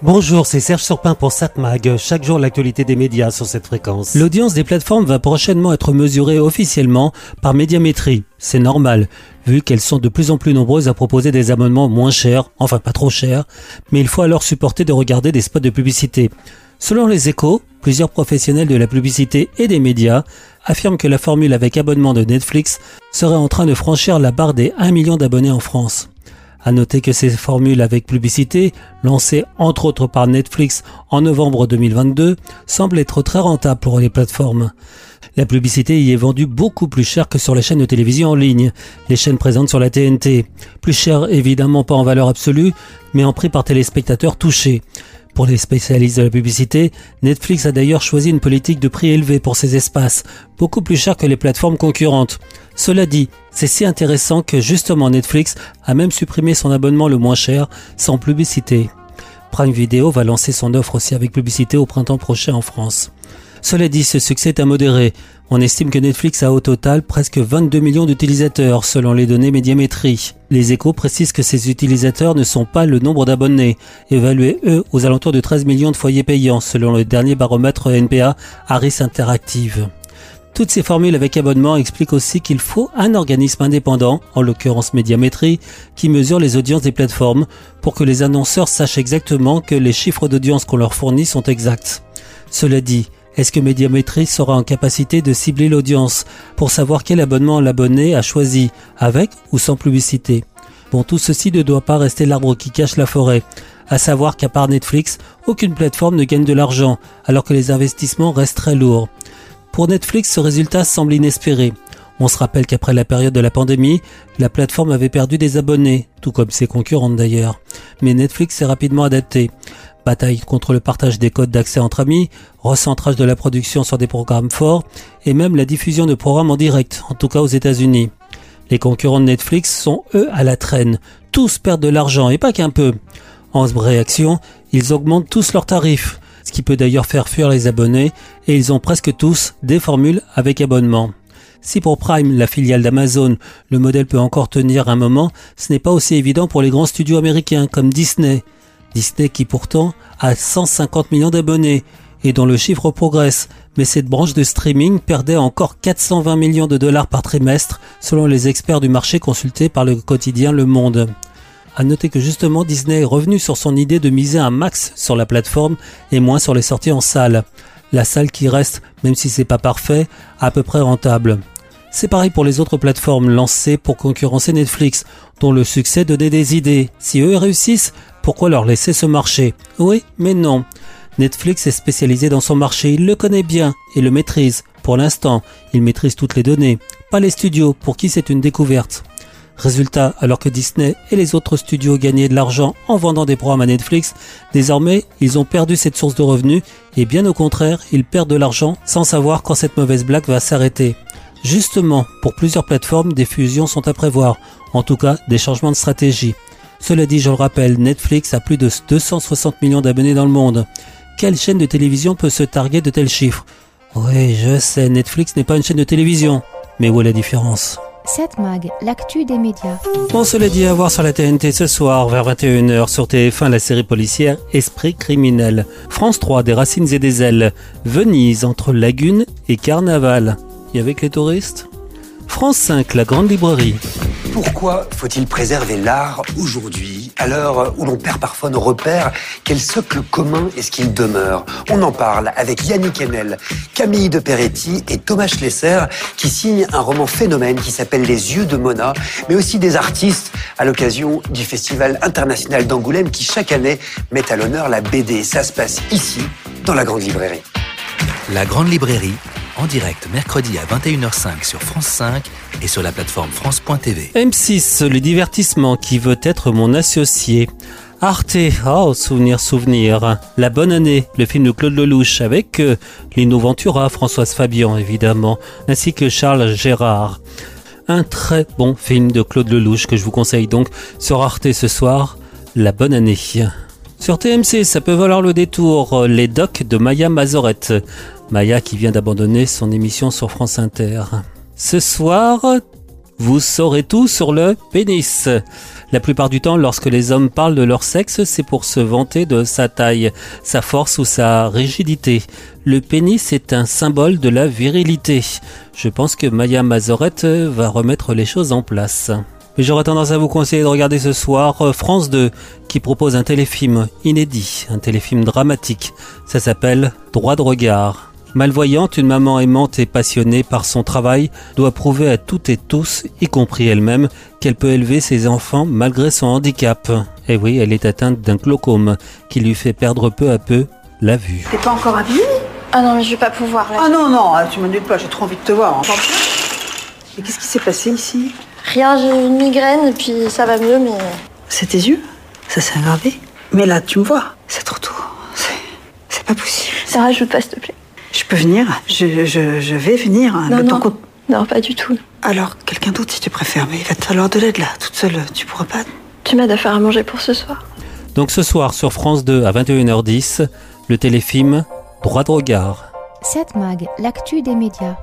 Bonjour, c'est Serge Surpin pour SatMag. Chaque jour, l'actualité des médias sur cette fréquence. L'audience des plateformes va prochainement être mesurée officiellement par Médiamétrie. C'est normal, vu qu'elles sont de plus en plus nombreuses à proposer des abonnements moins chers, enfin pas trop chers, mais il faut alors supporter de regarder des spots de publicité. Selon les échos, plusieurs professionnels de la publicité et des médias affirment que la formule avec abonnement de Netflix serait en train de franchir la barre des 1 million d'abonnés en France. À noter que ces formules avec publicité, lancées entre autres par Netflix en novembre 2022, semblent être très rentables pour les plateformes. La publicité y est vendue beaucoup plus cher que sur les chaînes de télévision en ligne, les chaînes présentes sur la TNT. Plus cher évidemment pas en valeur absolue, mais en prix par téléspectateur touché. Pour les spécialistes de la publicité, Netflix a d'ailleurs choisi une politique de prix élevé pour ses espaces, beaucoup plus cher que les plateformes concurrentes. Cela dit, c'est si intéressant que justement Netflix a même supprimé son abonnement le moins cher sans publicité. Prime Video va lancer son offre aussi avec publicité au printemps prochain en France. Cela dit, ce succès est à modérer. On estime que Netflix a au total presque 22 millions d'utilisateurs selon les données médiamétrie. Les échos précisent que ces utilisateurs ne sont pas le nombre d'abonnés, évalués eux aux alentours de 13 millions de foyers payants selon le dernier baromètre NPA Harris Interactive. Toutes ces formules avec abonnement expliquent aussi qu'il faut un organisme indépendant, en l'occurrence Médiamétrie, qui mesure les audiences des plateformes pour que les annonceurs sachent exactement que les chiffres d'audience qu'on leur fournit sont exacts. Cela dit, est-ce que Médiamétrie sera en capacité de cibler l'audience pour savoir quel abonnement l'abonné a choisi, avec ou sans publicité? Bon, tout ceci ne doit pas rester l'arbre qui cache la forêt. À savoir qu'à part Netflix, aucune plateforme ne gagne de l'argent, alors que les investissements restent très lourds. Pour Netflix, ce résultat semble inespéré. On se rappelle qu'après la période de la pandémie, la plateforme avait perdu des abonnés, tout comme ses concurrentes d'ailleurs. Mais Netflix s'est rapidement adapté bataille contre le partage des codes d'accès entre amis, recentrage de la production sur des programmes forts, et même la diffusion de programmes en direct, en tout cas aux États-Unis. Les concurrents de Netflix sont eux à la traîne. Tous perdent de l'argent, et pas qu'un peu. En réaction, ils augmentent tous leurs tarifs, ce qui peut d'ailleurs faire fuir les abonnés, et ils ont presque tous des formules avec abonnement. Si pour Prime, la filiale d'Amazon, le modèle peut encore tenir un moment, ce n'est pas aussi évident pour les grands studios américains comme Disney. Disney qui pourtant a 150 millions d'abonnés et dont le chiffre progresse, mais cette branche de streaming perdait encore 420 millions de dollars par trimestre selon les experts du marché consultés par le quotidien Le Monde. À noter que justement Disney est revenu sur son idée de miser un max sur la plateforme et moins sur les sorties en salle. La salle qui reste, même si c'est pas parfait, à peu près rentable. C'est pareil pour les autres plateformes lancées pour concurrencer Netflix, dont le succès donnait des idées. Si eux réussissent, pourquoi leur laisser ce marché? Oui, mais non. Netflix est spécialisé dans son marché, il le connaît bien et le maîtrise. Pour l'instant, il maîtrise toutes les données, pas les studios pour qui c'est une découverte. Résultat, alors que Disney et les autres studios gagnaient de l'argent en vendant des programmes à Netflix, désormais ils ont perdu cette source de revenus et bien au contraire, ils perdent de l'argent sans savoir quand cette mauvaise blague va s'arrêter. Justement, pour plusieurs plateformes, des fusions sont à prévoir, en tout cas des changements de stratégie. Cela dit, je le rappelle, Netflix a plus de 260 millions d'abonnés dans le monde. Quelle chaîne de télévision peut se targuer de tels chiffres? Oui, je sais, Netflix n'est pas une chaîne de télévision. Mais où est la différence? 7 Mag, l'actu des médias. On se l'a dit à voir sur la TNT ce soir, vers 21h, sur TF1, la série policière Esprit criminel. France 3, des racines et des ailes. Venise, entre Lagune et Carnaval. Et avec les touristes? France 5, la grande librairie. Pourquoi faut-il préserver l'art aujourd'hui, à l'heure où l'on perd parfois nos repères? Quel socle commun est-ce qu'il demeure? On en parle avec Yannick Enel, Camille de Peretti et Thomas Schlesser qui signent un roman phénomène qui s'appelle Les yeux de Mona, mais aussi des artistes à l'occasion du Festival international d'Angoulême qui chaque année met à l'honneur la BD. Ça se passe ici, dans la Grande Librairie. La Grande Librairie, en direct mercredi à 21h05 sur France 5 et sur la plateforme France.tv. M6, le divertissement qui veut être mon associé. Arte, oh, souvenir, souvenir. La bonne année, le film de Claude Lelouch avec euh, Lino Ventura, Françoise Fabian évidemment, ainsi que Charles Gérard. Un très bon film de Claude Lelouch que je vous conseille donc sur Arte ce soir. La bonne année. Sur TMC, ça peut valoir le détour, les docs de Maya Mazorette. Maya qui vient d'abandonner son émission sur France Inter. Ce soir, Vous saurez tout sur le pénis. La plupart du temps, lorsque les hommes parlent de leur sexe, c'est pour se vanter de sa taille, sa force ou sa rigidité. Le pénis est un symbole de la virilité. Je pense que Maya Mazorette va remettre les choses en place. Mais j'aurais tendance à vous conseiller de regarder ce soir euh, France 2 qui propose un téléfilm inédit, un téléfilm dramatique. Ça s'appelle Droit de regard. Malvoyante, une maman aimante et passionnée par son travail doit prouver à toutes et tous, y compris elle-même, qu'elle peut élever ses enfants malgré son handicap. Et oui, elle est atteinte d'un glaucome qui lui fait perdre peu à peu la vue. T'es pas encore habillée? Ah non, mais je vais pas pouvoir là. Ah non, non, ah, tu m'ennuies pas, j'ai trop envie de te voir. hein. Et qu'est-ce qui s'est passé ici? Rien, j'ai une migraine et puis ça va mieux, mais. C'est tes yeux Ça s'est aggravé Mais là, tu me vois. C'est trop tôt. C'est- C'est pas possible. Ça rajoute pas, s'il te plaît. Je peux venir je, je, je vais venir. Non, non. Non, pas du tout. Alors, quelqu'un d'autre si tu préfères. Mais il va te falloir de l'aide là, toute seule. Tu pourras pas. Tu m'aides à faire à manger pour ce soir. Donc ce soir sur France 2 à 21h10, le téléfilm Droit de regard. 7 Mag, l'actu des médias.